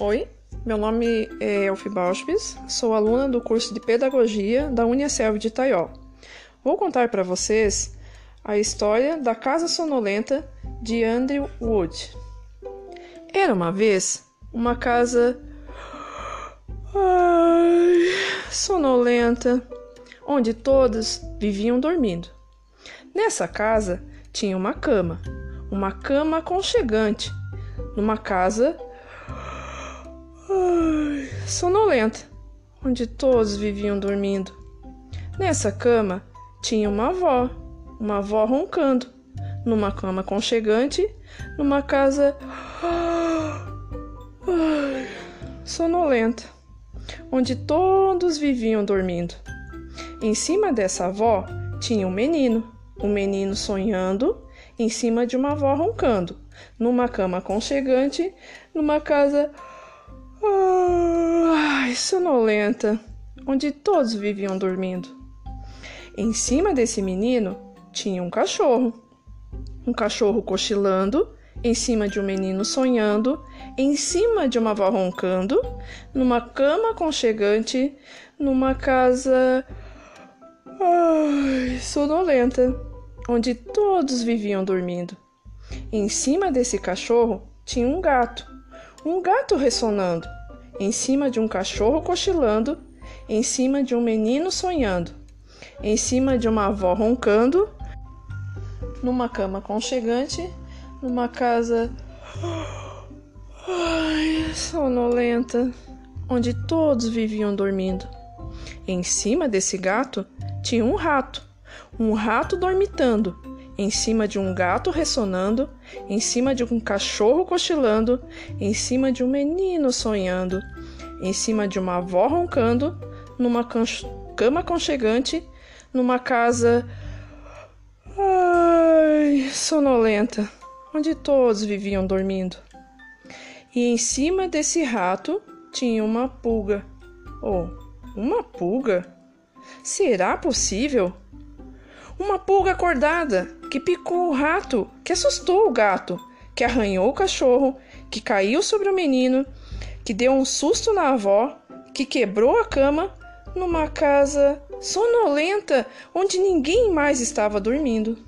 Oi, meu nome é Elfi Bauschbis, sou aluna do curso de Pedagogia da Unicelv de Taió. Vou contar para vocês a história da Casa Sonolenta de Andrew Wood. Era uma vez uma casa ai, sonolenta, onde todos viviam dormindo. Nessa casa tinha uma cama, uma cama aconchegante, numa casa sonolenta, onde todos viviam dormindo. Nessa cama tinha uma avó, uma avó roncando, numa cama aconchegante, numa casa sonolenta, onde todos viviam dormindo. Em cima dessa avó tinha um menino, um menino sonhando em cima de uma avó roncando, numa cama aconchegante, numa casa ai, sonolenta, onde todos viviam dormindo. Em cima desse menino tinha um cachorro. Um cachorro cochilando, em cima de um menino sonhando, em cima de uma avó roncando, numa cama aconchegante, numa casa ai, sonolenta, onde todos viviam dormindo. Em cima desse cachorro tinha um gato, um gato ressonando, em cima de um cachorro cochilando, em cima de um menino sonhando, em cima de uma avó roncando, numa cama aconchegante, numa casa ai, sonolenta, onde todos viviam dormindo. Em cima desse gato tinha um rato, um rato dormitando, em cima de um gato ressonando, em cima de um cachorro cochilando, em cima de um menino sonhando, em cima de uma avó roncando, numa cama aconchegante, numa casa ai, sonolenta, onde todos viviam dormindo. E em cima desse rato tinha uma pulga. Oh, uma pulga? Será possível? Uma pulga acordada que picou o rato, que assustou o gato, que arranhou o cachorro, que caiu sobre o menino, que deu um susto na avó, que quebrou a cama numa casa sonolenta onde ninguém mais estava dormindo.